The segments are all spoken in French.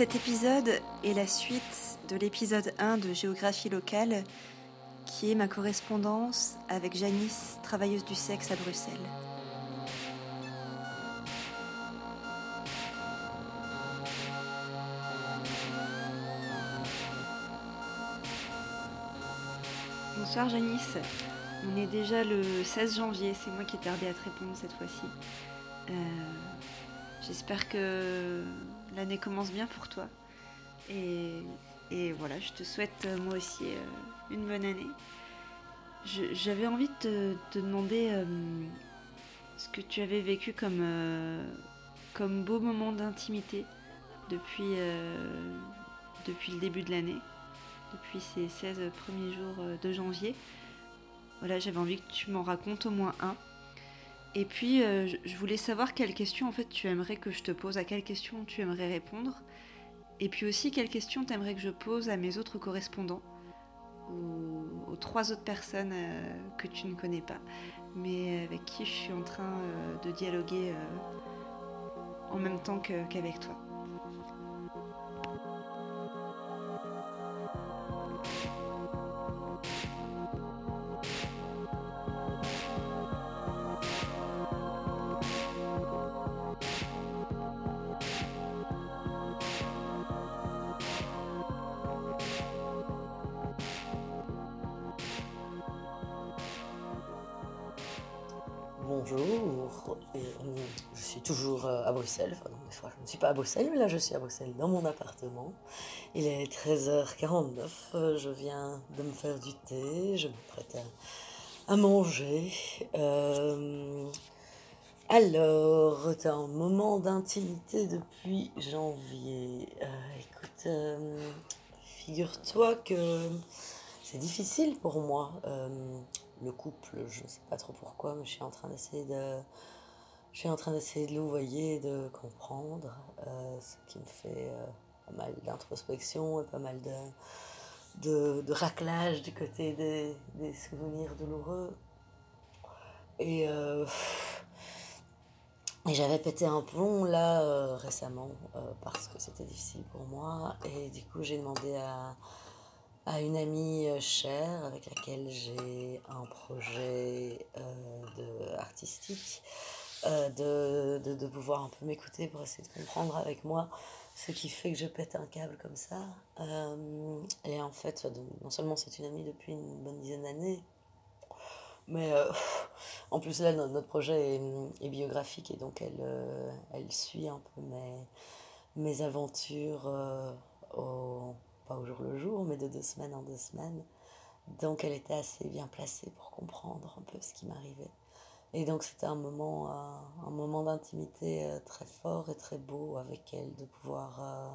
Cet épisode est la suite de l'épisode 1 de Géographie locale, qui est ma correspondance avec Janice, travailleuse du sexe à Bruxelles. Bonsoir Janice, on est déjà le 16 janvier, c'est moi qui ai tardé à te répondre cette fois-ci. Euh, j'espère que l'année commence bien pour toi. Et, voilà, je te souhaite euh, moi aussi euh, une bonne année. J'avais envie de te, demander ce que tu avais vécu comme, beau moment d'intimité depuis, depuis le début de l'année depuis ces 16 premiers jours euh, de janvier. Voilà, j'avais envie que tu m'en racontes au moins un. Et puis, euh, je voulais savoir quelles questions en fait tu aimerais que je te pose, à quelles questions tu aimerais répondre. Et puis aussi, quelles questions tu aimerais que je pose à mes autres correspondants, aux, aux trois autres personnes euh, que tu ne connais pas, mais avec qui je suis en train de dialoguer en même temps qu'avec toi. Bonjour, euh, je suis toujours euh, à Bruxelles, je ne suis pas à Bruxelles, mais là je suis à Bruxelles dans mon appartement. Il est 13h49, euh, je viens de me faire du thé, je me prête à, manger. alors, c'est un moment d'intimité depuis janvier. écoute, figure-toi que c'est difficile pour moi le couple, je ne sais pas trop pourquoi, mais je suis en train d'essayer de, je en train d'essayer de de comprendre, euh, ce qui me fait euh, pas mal d'introspection et pas mal de, de, raclage du côté des, des souvenirs douloureux. Et, euh, et j'avais pété un plomb là récemment parce que c'était difficile pour moi. Et du coup, j'ai demandé à à une amie euh, chère avec laquelle j'ai un projet euh, artistique, euh, de, de, pouvoir un peu m'écouter pour essayer de comprendre avec moi ce qui fait que je pète un câble comme ça. et en fait, non seulement c'est une amie depuis une bonne dizaine d'années, mais en plus là, notre, projet est, est, biographique et donc elle, elle suit un peu mes, mes aventures au pas au jour le jour, mais de deux semaines en deux semaines. Donc elle était assez bien placée pour comprendre un peu ce qui m'arrivait. Et donc c'était un moment, euh, un moment d'intimité euh, très fort et très beau avec elle, de pouvoir, euh,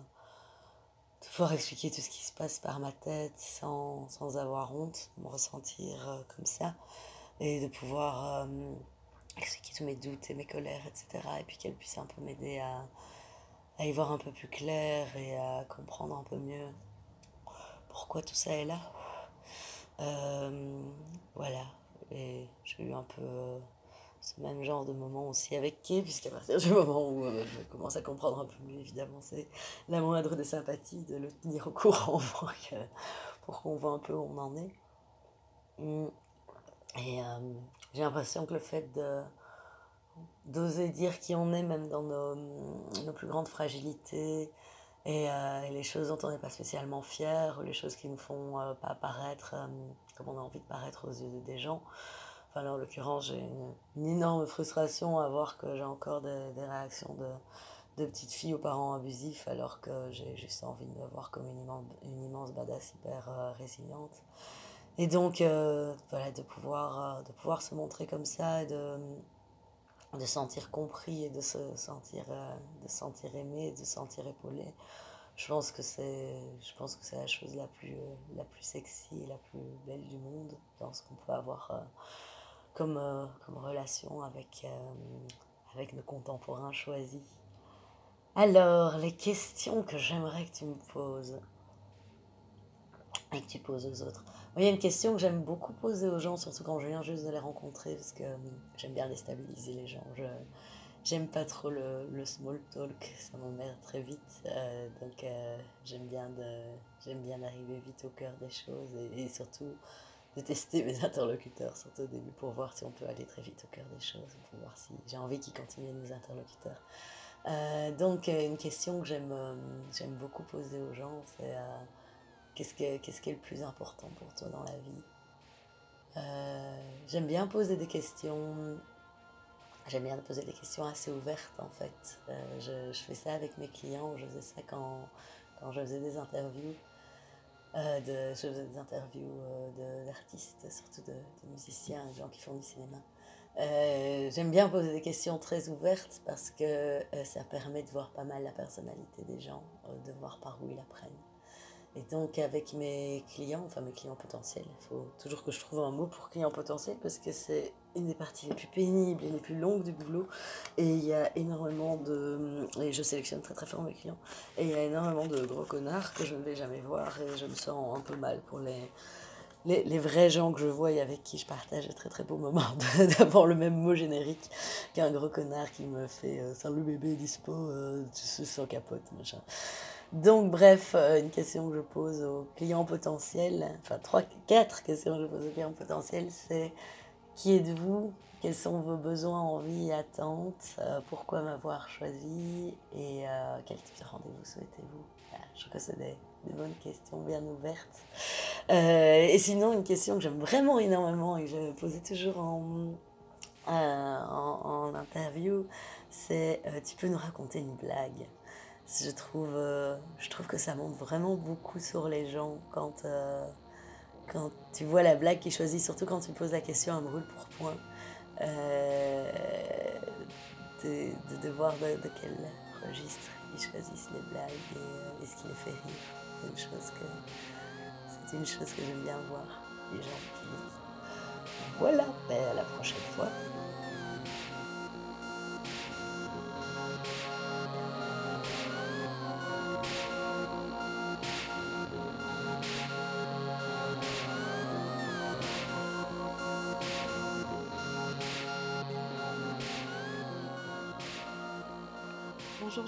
de pouvoir expliquer tout ce qui se passe par ma tête sans, sans avoir honte, me ressentir comme ça, et de pouvoir expliquer tous mes doutes et mes colères, etc. Et puis qu'elle puisse un peu m'aider à, à y voir un peu plus clair et à comprendre un peu mieux pourquoi tout ça est là. Euh, voilà. Et j'ai eu un peu euh, ce même genre de moment aussi avec Kay, puisqu'à partir du moment où euh, je commence à comprendre un peu mieux, évidemment, c'est la moindre des sympathies de le tenir au courant pour, qu'on voit un peu où on en est. Mm. Et j'ai l'impression que le fait de d'oser dire qui on est, même dans nos, nos plus grandes fragilités, euh, et, les choses dont on n'est pas spécialement fier, les choses qui ne font euh, pas apparaître euh, comme on a envie de paraître aux yeux des gens. Enfin, en l'occurrence, j'ai une, énorme frustration à voir que j'ai encore des, des réactions de, de petites filles aux parents abusifs, alors que j'ai juste envie de me voir comme une immense, une immense badass hyper résiliente. Et donc, voilà, de pouvoir, de pouvoir se montrer comme ça et de de sentir compris et de se sentir euh, de sentir aimé de sentir épaulé. Je pense que c'est je pense que c'est la chose la plus euh, la plus sexy et la plus belle du monde dans ce qu'on peut avoir euh, comme comme relation avec avec nos contemporains choisis. Alors les questions que j'aimerais que tu me poses que tu poses aux autres il y a une question que j'aime beaucoup poser aux gens, surtout quand je viens juste de les rencontrer, parce que hum, j'aime bien déstabiliser les gens. j'aime pas trop le, small talk, ça m'emmerde très vite. Euh, donc euh, j'aime bien, j'aime bien d'arriver vite au cœur des choses et, surtout de tester mes interlocuteurs, surtout au début, pour voir si on peut aller très vite au cœur des choses, pour voir si j'ai envie qu'ils continuent mes interlocuteurs. Euh, donc une question que j'aime, j'aime beaucoup poser aux gens, c'est qu'est-ce, que, qu'est-ce qui est le plus important pour toi dans la vie? J'aime bien poser des questions J'aime bien poser des questions assez ouvertes en fait. Euh, je, fais ça avec mes clients, je faisais ça quand, quand je faisais des interviews. Euh, je faisais des interviews euh, d'artistes, surtout de, de, musiciens, de gens qui font du cinéma. J'aime bien poser des questions très ouvertes parce que ça permet de voir pas mal la personnalité des gens, de voir par où ils apprennent. Et donc avec mes clients, enfin mes clients potentiels, il faut toujours que je trouve un mot pour client potentiel parce que c'est une des parties les plus pénibles et les plus longues du boulot. Et il y a énormément de... Et je sélectionne très très fort mes clients. Et il y a énormément de gros connards que je ne vais jamais voir et je me sens un peu mal pour les... Les, les, vrais gens que je vois et avec qui je partage un très très beau moment d'avoir le même mot générique qu'un gros connard qui me fait euh, Salut bébé, dispo, euh, tu sens capote, machin. Donc, bref, euh, une question que je pose aux clients potentiels, enfin, trois, quatre questions que je pose aux clients potentiels, c'est qui êtes-vous? Quels sont vos besoins, envies, attentes? Euh, Pourquoi m'avoir choisi? Et euh, quel type de rendez-vous souhaitez-vous? Je trouve que c'est des, bonnes questions bien ouvertes. et sinon, une question que j'aime vraiment énormément et que je posais toujours en, en, interview, c'est tu peux nous raconter une blague? Je trouve, euh, je trouve que ça monte vraiment beaucoup sur les gens quand, euh, quand tu vois la blague qu'ils choisissent, surtout quand tu poses la question à brûle pour point, euh, de, de, voir de, quel registre ils choisissent les blagues et, ce qui les fait rire. C'est une chose que, que j'aime bien voir, les gens qui... Voilà, ben à la prochaine fois.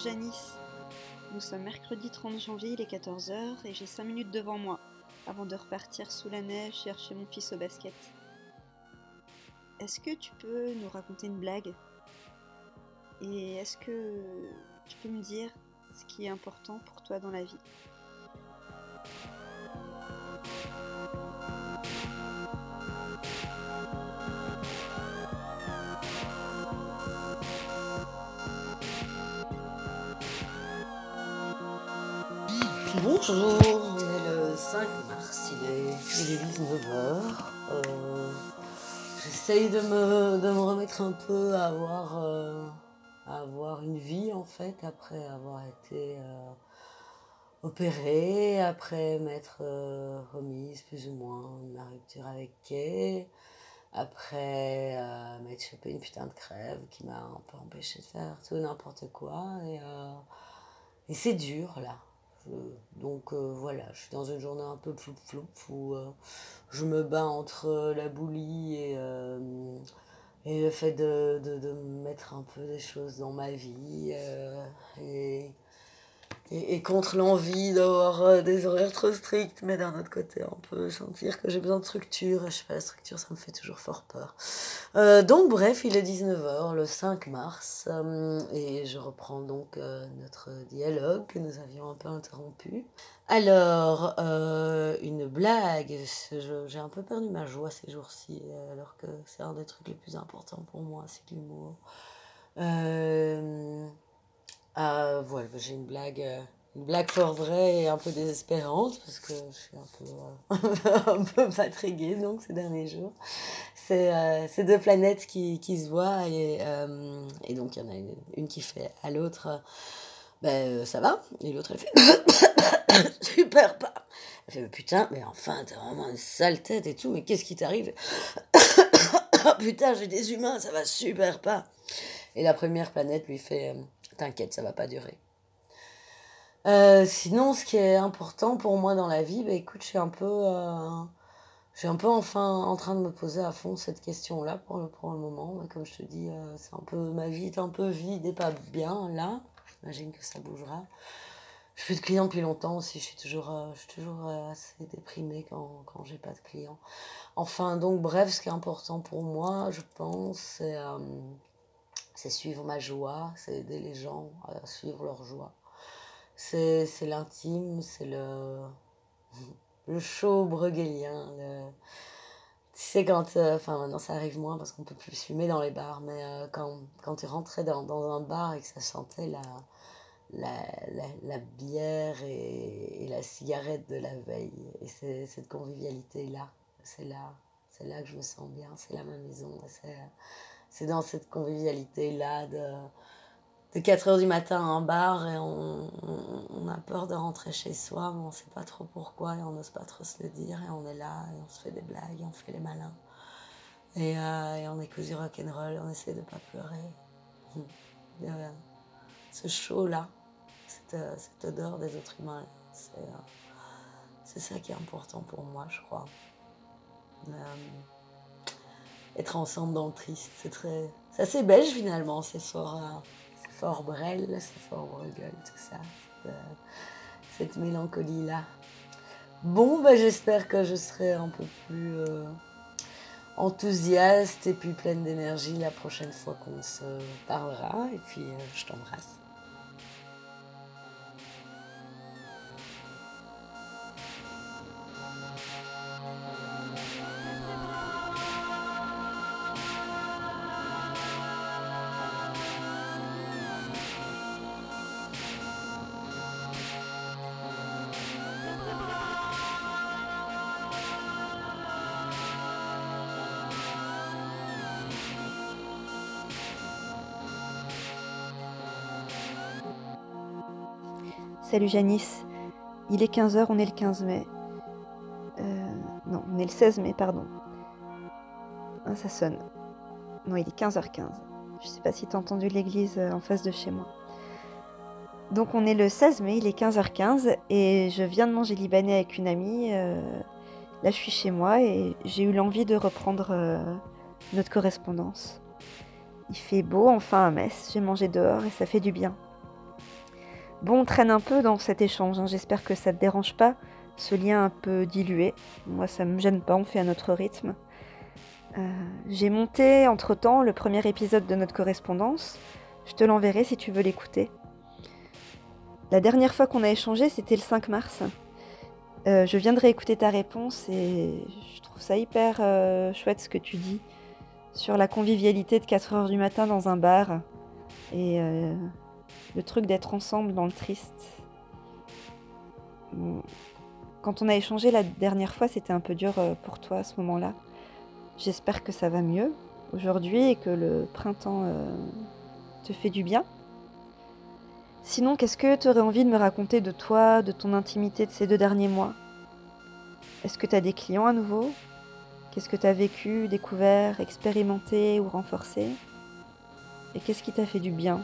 Janice. Nous sommes mercredi 30 janvier, il est 14h et j'ai 5 minutes devant moi avant de repartir sous la neige chercher mon fils au basket. Est-ce que tu peux nous raconter une blague? Et est-ce que tu peux me dire ce qui est important pour toi dans la vie? Bonjour, on est le 5 mars, il est, 19h. Euh, j'essaye de me, de me remettre un peu à avoir, euh, à avoir une vie en fait, après avoir été euh, opérée, après m'être remise plus ou moins de ma rupture avec Kay, après m'être chopé une putain de crève qui m'a un peu empêché de faire tout n'importe quoi. Et, et c'est dur là donc euh, voilà, je suis dans une journée un peu flou flou où euh, je me bats entre la boulie et, euh, le fait de, de, mettre un peu des choses dans ma vie. Et, contre l'envie d'avoir euh, des horaires trop stricts, mais d'un autre côté, on peut sentir que j'ai besoin de structure, et je sais pas, la structure, ça me fait toujours fort peur. Euh, donc, bref, il est 19h, le 5 mars, euh, et je reprends donc notre dialogue que nous avions un peu interrompu. Alors, une blague, j'ai un peu perdu ma joie ces jours-ci, alors que c'est un des trucs les plus importants pour moi, c'est l'humour. Euh, euh, voilà, j'ai une blague, euh, une blague fort vraie et un peu désespérante parce que je suis un peu, euh, un peu fatiguée donc ces derniers jours. C'est euh, deux planètes qui, qui se voient et, et donc il y en a une, une qui fait à l'autre ben ça va et l'autre elle fait super pas. Elle fait putain mais enfin t'as vraiment une sale tête et tout mais qu'est-ce qui t'arrive Putain j'ai des humains ça va super pas. Et la première planète lui fait T'inquiète, ça va pas durer. Euh, sinon, ce qui est important pour moi dans la vie, bah, écoute, je suis un peu, euh, suis un peu enfin en train de me poser à fond cette question-là pour le, pour le moment. Mais comme je te dis, c'est un peu, ma vie est un peu vide et pas bien là. J'imagine que ça bougera. Je fais de clients depuis longtemps aussi. Je suis toujours, je suis toujours assez déprimée quand, quand j'ai pas de clients. Enfin, donc, bref, ce qui est important pour moi, je pense, c'est c'est suivre ma joie, c'est aider les gens à suivre leur joie. C'est l'intime, c'est le, le show brueggelien. Le... Tu sais, quand. Euh, enfin, maintenant ça arrive moins parce qu'on peut plus fumer dans les bars, mais euh, quand, quand tu rentrais dans, dans, un bar et que ça sentait la, la, la, la bière et, et, la cigarette de la veille, et cette convivialité-là, c'est là, c'est là que je me sens bien, c'est là ma maison, c'est c'est dans cette convivialité-là de, de 4 heures du matin en bar et on, a peur de rentrer chez soi, mais on ne sait pas trop pourquoi et on n'ose pas trop se le dire et on est là et on se fait des blagues, on fait les malins. Et, euh, on écoute du rock'n'roll, on essaie de pas pleurer. Euh, ce chaud-là, euh, cette, odeur des autres humains, c'est ça qui est important pour moi, je crois être ensemble dans le triste. C'est très. C'est assez belge finalement, c'est fort, euh, fort Brel, c'est fort Bruegel, tout ça. Cette, euh, mélancolie-là. Bon, bah, j'espère que je serai un peu plus euh, enthousiaste et puis pleine d'énergie la prochaine fois qu'on se parlera. Et puis, je t'embrasse. Salut Janice, il est 15h, on est le 15 mai. Euh, non, on est le 16 mai, pardon. Ah, ça sonne. Non, il est 15h15. Je sais pas si t'as entendu l'église euh, en face de chez moi. Donc on est le 16 mai, il est 15h15 et je viens de manger libanais avec une amie. Euh, là je suis chez moi et j'ai eu l'envie de reprendre notre correspondance. Il fait beau enfin à Metz, j'ai mangé dehors et ça fait du bien. Bon, on traîne un peu dans cet échange, hein. j'espère que ça ne te dérange pas, ce lien un peu dilué. Moi, ça me gêne pas, on fait à notre rythme. Euh, j'ai monté entre-temps le premier épisode de notre correspondance. Je te l'enverrai si tu veux l'écouter. La dernière fois qu'on a échangé, c'était le 5 mars. Euh, je viendrai écouter ta réponse et je trouve ça hyper euh, chouette ce que tu dis sur la convivialité de 4 heures du matin dans un bar et le truc d'être ensemble dans le triste. Quand on a échangé la dernière fois, c'était un peu dur euh, pour toi à ce moment-là. J'espère que ça va mieux aujourd'hui et que le printemps euh, te fait du bien. Sinon, qu'est-ce que tu aurais envie de me raconter de toi, de ton intimité de ces deux derniers mois? Est-ce que tu as des clients à nouveau? Qu'est-ce que tu as vécu, découvert, expérimenté ou renforcé? Et qu'est-ce qui t'a fait du bien?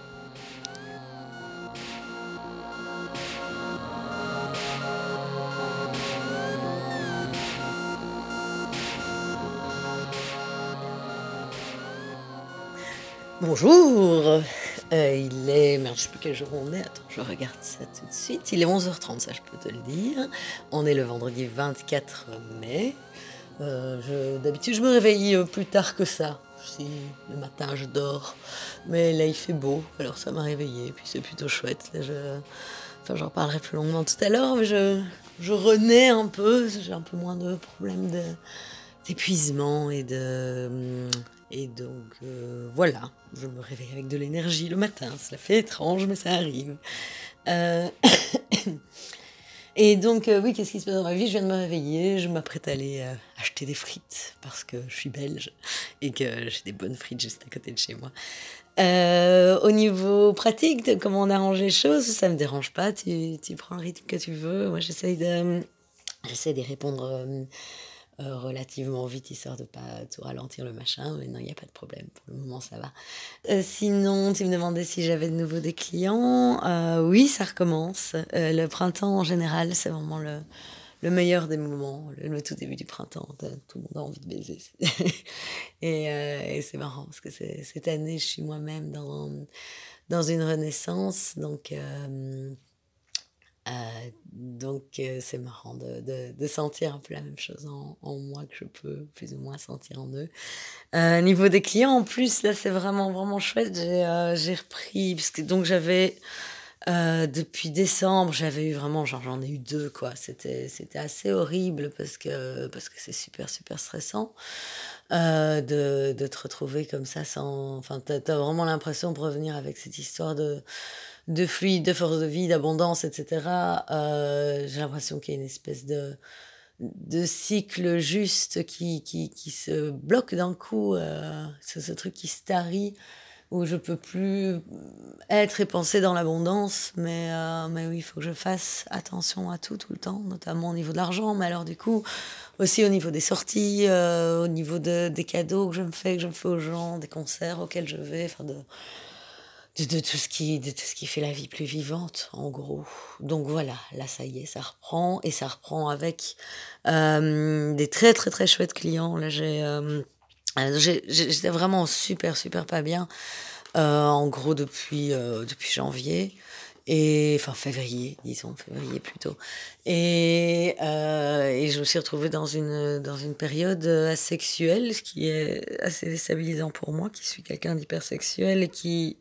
Bonjour euh, Il est... Merde, je sais plus quel jour on est. Attends, je regarde ça tout de suite. Il est 11h30, ça je peux te le dire. On est le vendredi 24 mai. Euh, d'habitude, je me réveille euh, plus tard que ça. Si le matin, je dors. Mais là, il fait beau, alors ça m'a réveillé. Puis c'est plutôt chouette. je... Enfin, j'en parlerai plus longuement tout à l'heure, mais je, je renais un peu. J'ai un peu moins de problèmes d'épuisement et de et donc euh, voilà, je me réveille avec de l'énergie le matin. Cela fait étrange, mais ça arrive. Euh, et donc euh, oui, qu'est-ce qui se passe dans ma vie? Je viens de me réveiller, je m'apprête à aller acheter des frites parce que je suis belge et que j'ai des bonnes frites juste à côté de chez moi. au niveau pratique de comment on arrange les choses, ça me dérange pas. Tu, tu prends le rythme que tu veux. Moi, j'essaye de, j'essaie de répondre euh, relativement vite, histoire de pas tout ralentir le machin. Mais non, il n'y a pas de problème. Pour le moment, ça va. Euh, sinon, tu me demandais si j'avais de nouveau des clients. Euh, oui, ça recommence. le printemps, en général, c'est vraiment le, le meilleur des moments, le, tout début du printemps. Tout le monde a envie de baiser. et, et c'est marrant parce que cette année, je suis moi-même dans, dans une renaissance. Donc, donc euh, c'est marrant de, de, sentir un peu la même chose en, moi que je peux plus ou moins sentir en eux. Euh, niveau des clients, en plus, là c'est vraiment vraiment chouette. J'ai euh, j'ai repris, parce que donc j'avais depuis décembre, j'avais eu vraiment, genre j'en ai eu deux quoi. C'était c'était assez horrible parce que parce que c'est super super stressant. de, de te retrouver comme ça sans. Enfin, t'as as vraiment l'impression de revenir avec cette histoire de, de fluide, de force de vie, d'abondance, etc., euh, j'ai l'impression qu'il y a une espèce de, de cycle juste qui, qui, qui se bloque d'un coup. Euh, c'est ce truc qui se tarit, où je peux plus être et penser dans l'abondance. Mais, euh, mais oui, il faut que je fasse attention à tout, tout le temps, notamment au niveau de l'argent. Mais alors, du coup, aussi au niveau des sorties, au niveau de, des cadeaux que je me fais, que je me fais aux gens, des concerts auxquels je vais, enfin de de, tout ce qui, de tout ce qui fait la vie plus vivante, en gros. Donc voilà, là, ça y est, ça reprend. Et ça reprend avec euh, des très, très, très chouettes clients. Là, j'ai... Euh, J'étais vraiment super, super pas bien. Euh, en gros, depuis, depuis janvier. Et, enfin, février, disons, février plutôt. Et, euh, et je me suis retrouvée dans une, dans une période asexuelle, ce qui est assez déstabilisant pour moi, qui suis quelqu'un d'hypersexuel et qui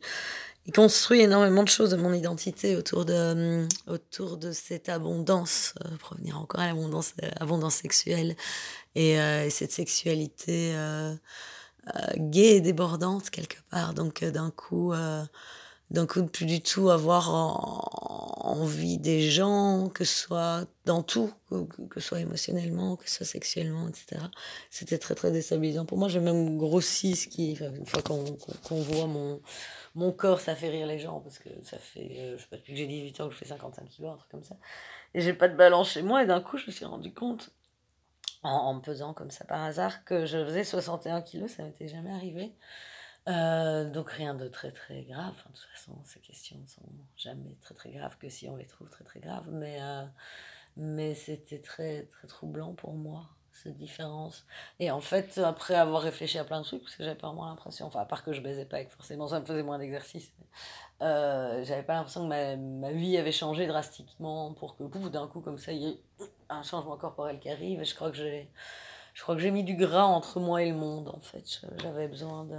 construit énormément de choses de mon identité autour de, autour de cette abondance, euh, pour revenir encore à l'abondance euh, abondance sexuelle, et, euh, et cette sexualité euh, euh, gaie et débordante quelque part. Donc d'un coup d'un coup plus du tout avoir envie des gens, que ce soit dans tout, que, ce soit émotionnellement, que ce soit sexuellement, etc. C'était très très déstabilisant. Pour moi, j'ai même grossi ce qui, une fois qu'on voit mon, corps, ça fait rire les gens, parce que ça fait, euh, je sais pas, depuis que j'ai 18 ans que je fais 55 kilos, un truc comme ça. Et j'ai pas de balance chez moi, et d'un coup, je me suis rendu compte, en, en me pesant comme ça par hasard, que je faisais 61 kilos, ça m'était jamais arrivé. Euh, donc rien de très très grave. Enfin, de toute façon, ces questions ne sont jamais très très graves que si on les trouve très très graves. Mais, euh, mais c'était très très troublant pour moi, cette différence. Et en fait, après avoir réfléchi à plein de trucs, parce que j'avais pas vraiment l'impression, enfin à part que je baisais pas et forcément ça me faisait moins d'exercice, euh, j'avais pas l'impression que ma, ma vie avait changé drastiquement pour que d'un coup comme ça, il y ait un changement corporel qui arrive. Et je crois que j'ai... Je crois que j'ai mis du gras entre moi et le monde, en fait. J'avais besoin de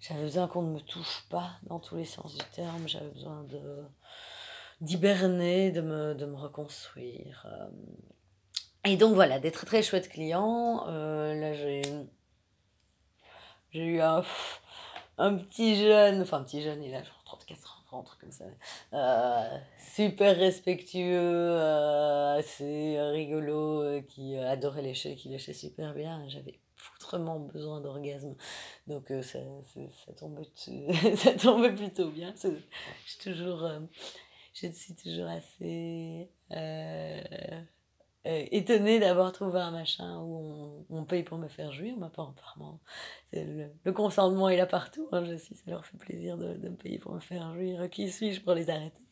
j'avais besoin qu'on ne me touche pas dans tous les sens du terme. J'avais besoin de d'hiberner, de me, de me reconstruire. Euh. Et donc voilà, des très très chouettes clients. Euh, là, j'ai eu un, un petit jeune, enfin un petit jeune, il a genre 34 ans, truc comme ça. Euh, super respectueux, euh, assez rigolo, euh, qui adorait lécher, qui léchait super bien. J'avais foutrement besoin d'orgasme. Donc ça, ça, tombe, ça tombe plutôt bien. Je suis toujours, je suis toujours assez euh, étonnée d'avoir trouvé un machin où on, paye pour me faire jouir. Mais apparemment, le, le, consentement est là partout. Hein, je sais, ça leur fait plaisir de, me payer pour me faire jouir. Qui suis-je pour les arrêter?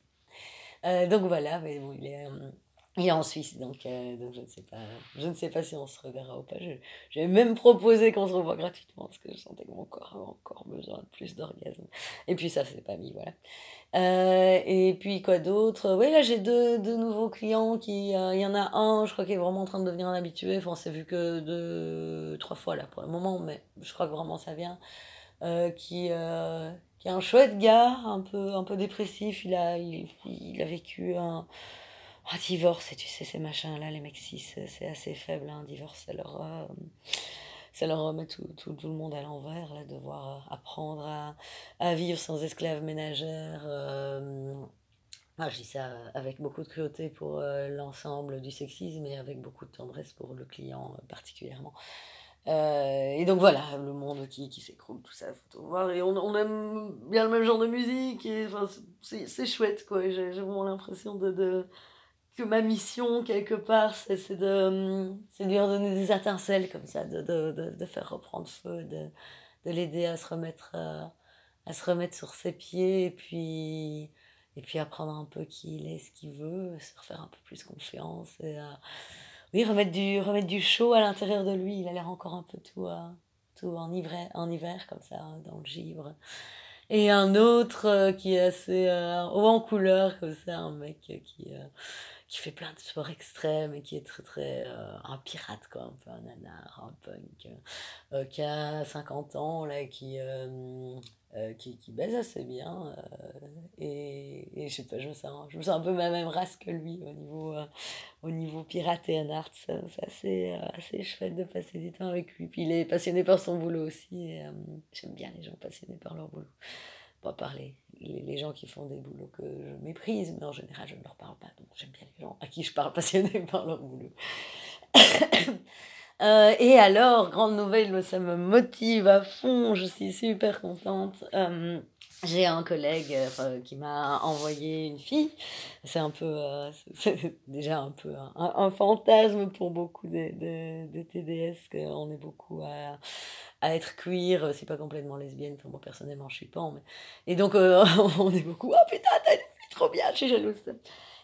Euh, Donc voilà, mais bon, il est et en Suisse, donc, euh, donc je ne sais pas, je ne sais pas si on se reverra ou pas. J'ai même proposé qu'on se revoie gratuitement parce que je sentais que mon corps avait encore besoin de plus d'orgasme. Et puis ça s'est pas mis, voilà. Euh, et puis quoi d'autre? Oui, là j'ai deux, deux nouveaux clients euh, il y en a un, je crois qu'il est vraiment en train de devenir un habitué. Enfin, c'est vu que deux, trois fois là pour le moment, mais je crois que vraiment ça vient. Qui, qui est un chouette gars, un peu, un peu dépressif. Il a, il, il a vécu un un divorce, et tu sais, ces machins-là, les mecs cis, c'est assez faible, hein, divorce, ça leur, euh, ça leur remet tout, tout, tout, le monde à l'envers, là, devoir apprendre à, à vivre sans esclave ménagère. Euh, ah, je dis ça avec beaucoup de cruauté pour euh, l'ensemble du sexisme et avec beaucoup de tendresse pour le client particulièrement. Euh, et donc voilà, le monde qui, qui s'écroule, tout ça, faut tout voir. Et on, on aime bien le même genre de musique, et enfin, c'est chouette, quoi. J'ai vraiment l'impression de, que ma mission, quelque part, c'est de, de lui redonner des étincelles comme ça, de, de, de, faire reprendre feu, de, de l'aider à se remettre, euh, à se remettre sur ses pieds, et puis, et puis apprendre un peu qui il est, ce qu'il veut, se refaire un peu plus confiance et oui, remettre du, remettre du chaud à l'intérieur de lui. Il a l'air encore un peu tout, tout en, hiver, en hiver, comme ça, dans le givre. Et un autre qui est assez haut en couleur, comme ça, un mec qui, qui fait plein de sports extrêmes et qui est très très euh, un pirate quoi un peu un nanar un punk euh, qui a 50 ans là qui euh, qui, qui baise assez bien et, je sais pas je me sens je me sens un peu ma même race que lui au niveau au niveau pirate et art c'est assez chouette de passer du temps avec lui. Puis il est passionné par son boulot aussi j'aime bien les gens passionnés par leur boulot pas parler les, gens qui font des boulots que je méprise, mais en général, je ne leur parle pas. Donc, j'aime bien les gens à qui je parle passionnés par leur boulot. Euh, et alors, grande nouvelle, ça me motive à fond, je suis super contente. Euh, j'ai un collègue euh, qui m'a envoyé une fille. C'est un peu, déjà un peu un, fantasme pour beaucoup de, de, de TDS, qu'on est beaucoup à, à être queer, euh, c'est pas complètement lesbienne, moi personnellement je suis pas, mais... et donc euh, on est beaucoup, oh putain, t'as une fille trop bien, je suis jalouse.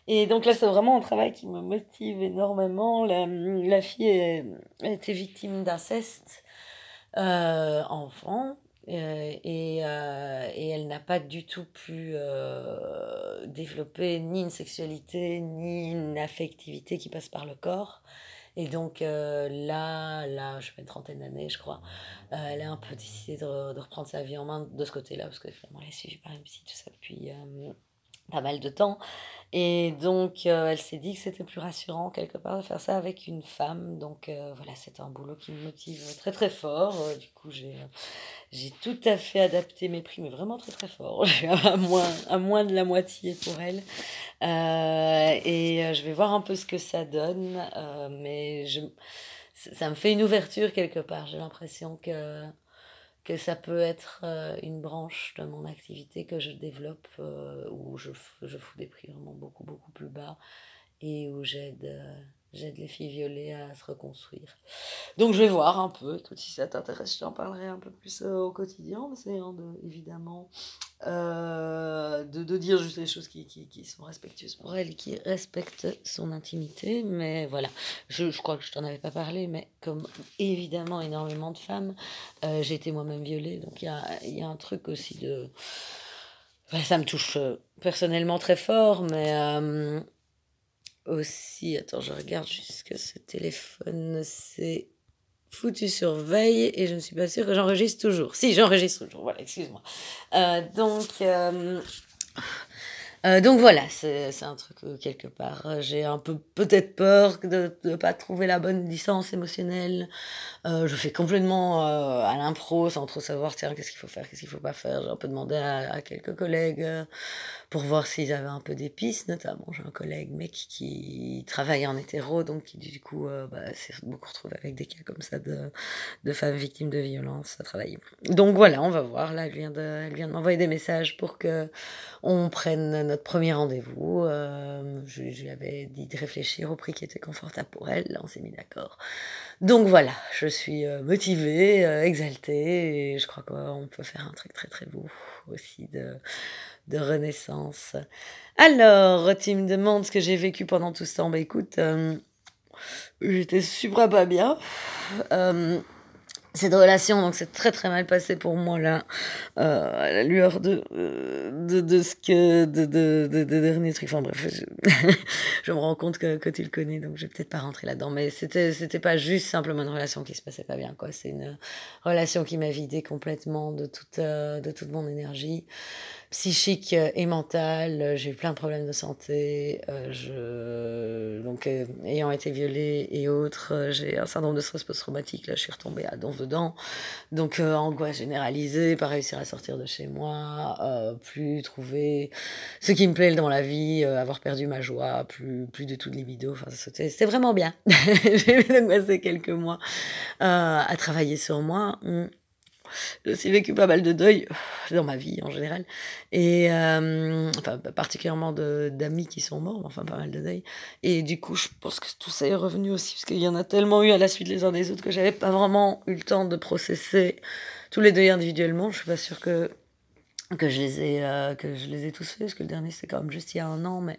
Et donc là c'est vraiment un travail qui me motive énormément. La, fille a été victime d'inceste euh, enfant. et, et elle n'a pas du tout pu développer ni une sexualité ni une affectivité qui passe par le corps. Et donc euh, là, là, je fais une trentaine d'années, je crois, euh, elle a un peu décidé de, reprendre sa vie en main de ce côté-là, parce que finalement, elle est suivie par une psy, tout ça, depuis euh, pas mal de temps. Et donc, elle s'est dit que c'était plus rassurant, quelque part, de faire ça avec une femme. Donc, voilà, c'est un boulot qui me motive très, très fort. du coup, j'ai j'ai tout à fait adapté mes prix, mais vraiment très très fort. à, moins, à moins de la moitié pour elle. Euh, et euh, je vais voir un peu ce que ça donne. Euh, mais je, ça me fait une ouverture quelque part. J'ai l'impression que, que ça peut être une branche de mon activité que je développe, où je, je fous des prix vraiment beaucoup beaucoup plus bas et où j'aide j'aide les filles violées à se reconstruire. Donc je vais voir un peu, écoute, si ça t'intéresse, je t'en parlerai un peu plus euh, au quotidien, c'est de, évidemment euh, de, de, dire juste les choses qui, qui, sont respectueuses pour elle et qui respectent son intimité. Mais voilà, je, je crois que je t'en avais pas parlé, mais comme évidemment énormément de femmes, euh, j'ai été moi-même violée, donc il y a, y a un truc aussi de... ça me touche personnellement très fort, mais aussi, attends, je regarde juste que ce téléphone c'est foutu sur veille et je ne suis pas sûre que j'enregistre toujours. Si, j'enregistre toujours, voilà, excuse-moi. Euh, donc, euh, euh, donc voilà, c'est un truc où, quelque part, euh, j'ai un peu peut-être peur de ne pas trouver la bonne distance émotionnelle. Euh, je fais complètement euh, à l'impro sans trop savoir, tiens, qu'est-ce qu'il faut faire, qu'est-ce qu'il faut pas faire. J'ai un peu demandé à, quelques collègues pour voir s'ils avaient un peu des pistes, notamment j'ai un collègue mec qui travaille en hétéro, donc qui du coup bah, s'est beaucoup retrouvé avec des cas comme ça de, de femmes victimes de violences à travailler. Donc voilà, on va voir. Là, elle vient de, de m'envoyer des messages pour que on prenne notre premier rendez-vous. Euh, je, lui avais dit de réfléchir au prix qui était confortable pour elle. Là, on s'est mis d'accord. Donc voilà, je suis euh, motivée, euh, exaltée, je crois qu'on peut faire un truc très très beau aussi de, renaissance. Alors, tu me demandes ce que j'ai vécu pendant tout ce temps. Bah écoute, j'étais super pas bien. Cette relation donc c'est très très mal passé pour moi là. Euh, à la lueur de, euh, de, de ce que de, de, de, de derniers trucs. Enfin bref je, je me rends compte que, que tu le connais donc je vais peut-être pas rentrer là dedans mais c'était c'était pas juste simplement une relation qui se passait pas bien quoi. C'est une relation qui m'a vidé complètement de toute euh, de toute mon énergie psychique et mentale. J'ai eu plein de problèmes de santé. Euh, je... Donc, euh, ayant été violée et autres, euh, j'ai un syndrome de stress post-traumatique. Là, je suis retombée à donf dedans. Donc, euh, angoisse généralisée, pas réussir à sortir de chez moi, euh, plus trouver ce qui me plaît dans la vie, euh, avoir perdu ma joie, plus, plus de tout de libido. Enfin, c'était, vraiment bien. j'ai passé quelques mois à travailler sur moi. Mmh j'ai aussi vécu pas mal de deuil dans ma vie en général. Et euh, enfin, particulièrement d'amis qui sont morts, enfin pas mal de deuil. Et du coup, je pense que tout ça est revenu aussi, parce qu'il y en a tellement eu à la suite les uns des autres que j'avais pas vraiment eu le temps de processer tous les deuils individuellement. Je suis pas sûre que que je les ai euh, que je les ai tous faits parce que le dernier c'est quand même juste il y a un an mais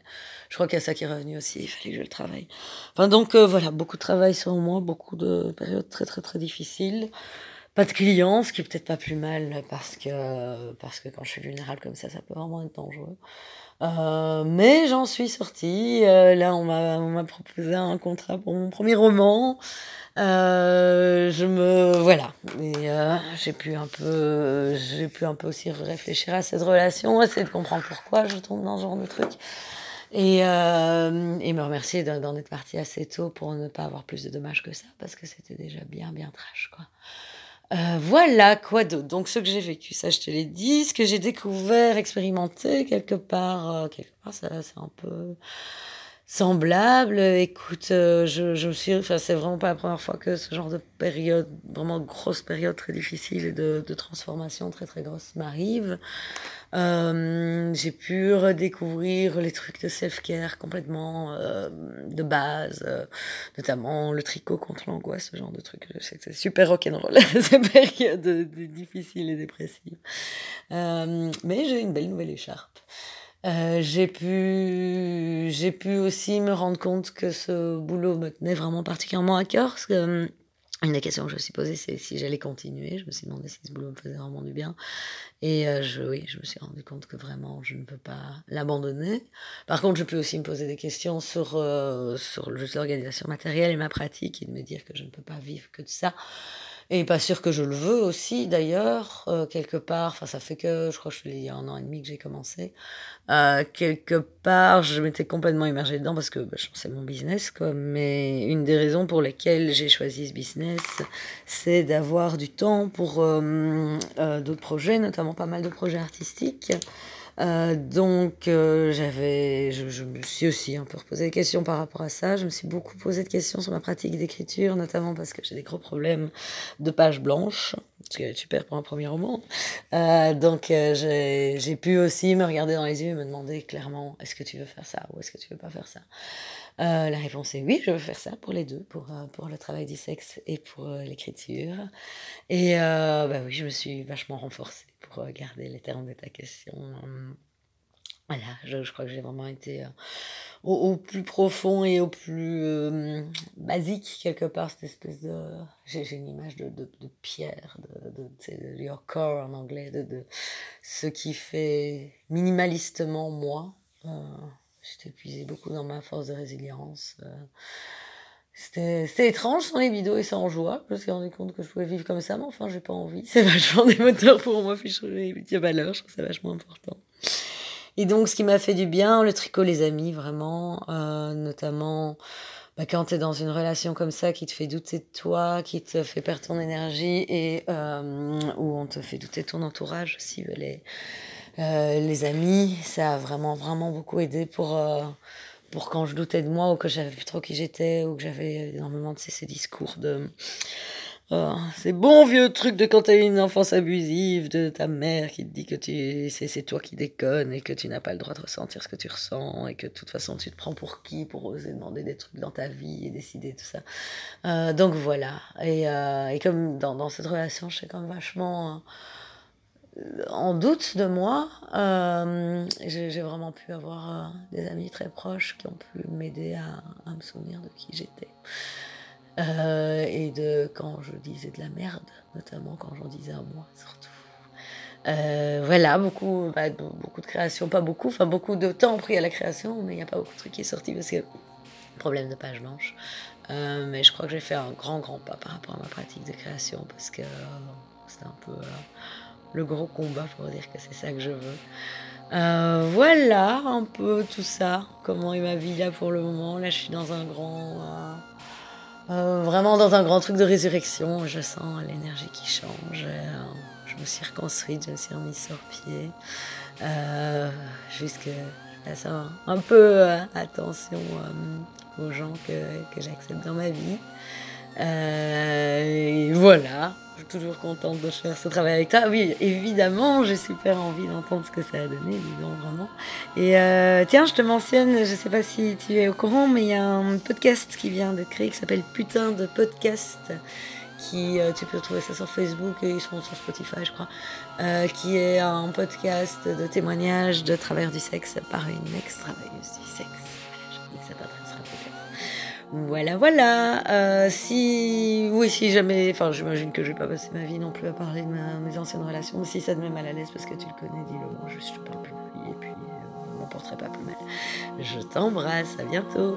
je crois qu'il y a ça qui est revenu aussi il fallait que je le travaille enfin donc euh, voilà beaucoup de travail sur moi beaucoup de périodes très très très difficiles pas de clients ce qui est peut-être pas plus mal parce que parce que quand je suis vulnérable comme ça ça peut vraiment être dangereux. Euh, mais j'en suis sortie. Là on m'a on m'a proposé un contrat pour mon premier roman. Euh, je me voilà. Et euh, j'ai pu un peu j'ai pu un peu aussi réfléchir à cette relation essayer de comprendre pourquoi je tombe dans ce genre de truc. Et, euh, et me remercier d'en être partie assez tôt pour ne pas avoir plus de dommages que ça parce que c'était déjà bien bien trash quoi euh, voilà quoi d'autre? Donc ce que j'ai vécu ça je te l'ai dit ce que j'ai découvert expérimenté quelque part quelque part ça c'est un peu semblable. Écoute, euh, je, je me suis, enfin, c'est vraiment pas la première fois que ce genre de période, vraiment grosse période très difficile et de, de transformation très très grosse m'arrive. Euh, j'ai pu redécouvrir les trucs de self-care complètement euh, de base, euh, notamment le tricot contre l'angoisse, ce genre de truc. C'est super rock'n'roll, ces périodes difficiles et dépressives. Mais j'ai une belle nouvelle écharpe. J'ai pu j'ai pu aussi me rendre compte que ce boulot me tenait vraiment particulièrement à cœur euh, une des questions que je me suis posée c'est si j'allais continuer. Je me suis demandé si ce boulot me faisait vraiment du bien. Et euh, je oui je me suis rendu compte que vraiment je ne peux pas l'abandonner. Par contre je peux aussi me poser des questions sur euh, sur l'organisation matérielle et ma pratique et de me dire que je ne peux pas vivre que de ça et pas sûr que je le veux aussi, d'ailleurs, euh, quelque part. Enfin, ça fait que, je crois que je il y a un an et demi que j'ai commencé. Euh, quelque part, je m'étais complètement immergée dedans parce que bah, c'est mon business, quoi. Mais une des raisons pour lesquelles j'ai choisi ce business, c'est d'avoir du temps pour euh, d'autres projets, notamment pas mal de projets artistiques. Euh, donc, euh, j'avais, je, me suis aussi un peu reposé des questions par rapport à ça. Je me suis beaucoup posé de questions sur ma pratique d'écriture, notamment parce que j'ai des gros problèmes de pages blanches, ce qui est super pour un premier roman. Euh, donc, j'ai pu aussi me regarder dans les yeux et me demander clairement est-ce que tu veux faire ça ou est-ce que tu veux pas faire ça? Euh, La réponse est oui, je veux faire ça pour les deux, pour, euh, pour le travail du sexe et pour euh, l'écriture. Et bah oui, je me suis vachement renforcée pour garder les termes de ta question. Voilà, je, je crois que j'ai vraiment été euh, au, plus profond et au plus euh, basique, quelque part, cette espèce de... J'ai une image de, de, pierre, de, de, your core en anglais, de, de ce qui fait minimalistement moi. Euh, J'ai épuisé beaucoup dans ma force de résilience. Euh, c'était étrange sans les vidéos et sans joie. Je me suis rendu compte que je pouvais vivre comme ça, mais enfin, j'ai pas envie. C'est vachement des moteurs pour moi, puis je je trouve ça vachement important. Et donc, ce qui m'a fait du bien, le tricot, les amis, vraiment, euh, notamment bah, quand tu es dans une relation comme ça qui te fait douter de toi, qui te fait perdre ton énergie et euh, où on te fait douter de ton entourage aussi, les, euh, les amis, ça a vraiment, vraiment beaucoup aidé pour. Euh, pour quand je doutais de moi ou que j'avais plus trop qui j'étais ou que j'avais énormément de ces, discours de Oh, ces bons vieux trucs de quand tu as eu une enfance abusive, de ta mère qui te dit que tu c'est toi qui déconne et que tu n'as pas le droit de ressentir ce que tu ressens et que de toute façon tu te prends pour qui pour oser demander des trucs dans ta vie et décider tout ça. Euh, donc voilà. Et, euh, et comme dans, dans, cette relation, je suis quand même vachement euh, en doute de moi. Euh, J'ai vraiment pu avoir euh, des amis très proches qui ont pu m'aider à, me souvenir de qui j'étais. Euh, et de quand je disais de la merde, notamment quand j'en disais à moi, surtout. Voilà, beaucoup, bah, beaucoup de création, pas beaucoup, enfin beaucoup de temps pris à la création, mais il n'y a pas beaucoup de trucs qui est sorti parce que problème de page blanche. Mais je crois que j'ai fait un grand, grand pas par rapport à ma pratique de création parce que c'était un peu le gros combat pour dire que c'est ça que je veux. Euh, voilà un peu tout ça, comment est ma vie là pour le moment. Là, je suis dans un grand. Euh, euh, vraiment dans un grand truc de résurrection. Je sens l'énergie qui change. Je me suis reconstruite, je me suis remise sur pied. Jusque là, ça un peu attention aux gens que, que j'accepte dans ma vie. et voilà, toujours contente de faire ce travail avec toi. Oui, évidemment, j'ai super envie d'entendre ce que ça a donné, disons vraiment. Et euh, tiens, je te mentionne, je sais pas si tu es au courant, mais il y a un podcast qui vient de créer qui s'appelle Putain de podcast qui, euh, tu peux trouver ça sur Facebook et ils sont sur Spotify, je crois, euh, qui est un podcast de témoignages de travailleurs du sexe par une ex-travailleuse du sexe. Je dis ça peut-être. Voilà, voilà. Euh, si, oui, si jamais, enfin, j'imagine que je vais pas passer ma vie non plus à parler de mes anciennes relations. Si ça te met mal à l'aise parce que tu le connais, dis-le. Moi, je, te parle plus de et puis euh, je m'en porterai pas plus mal. Je t'embrasse. À bientôt.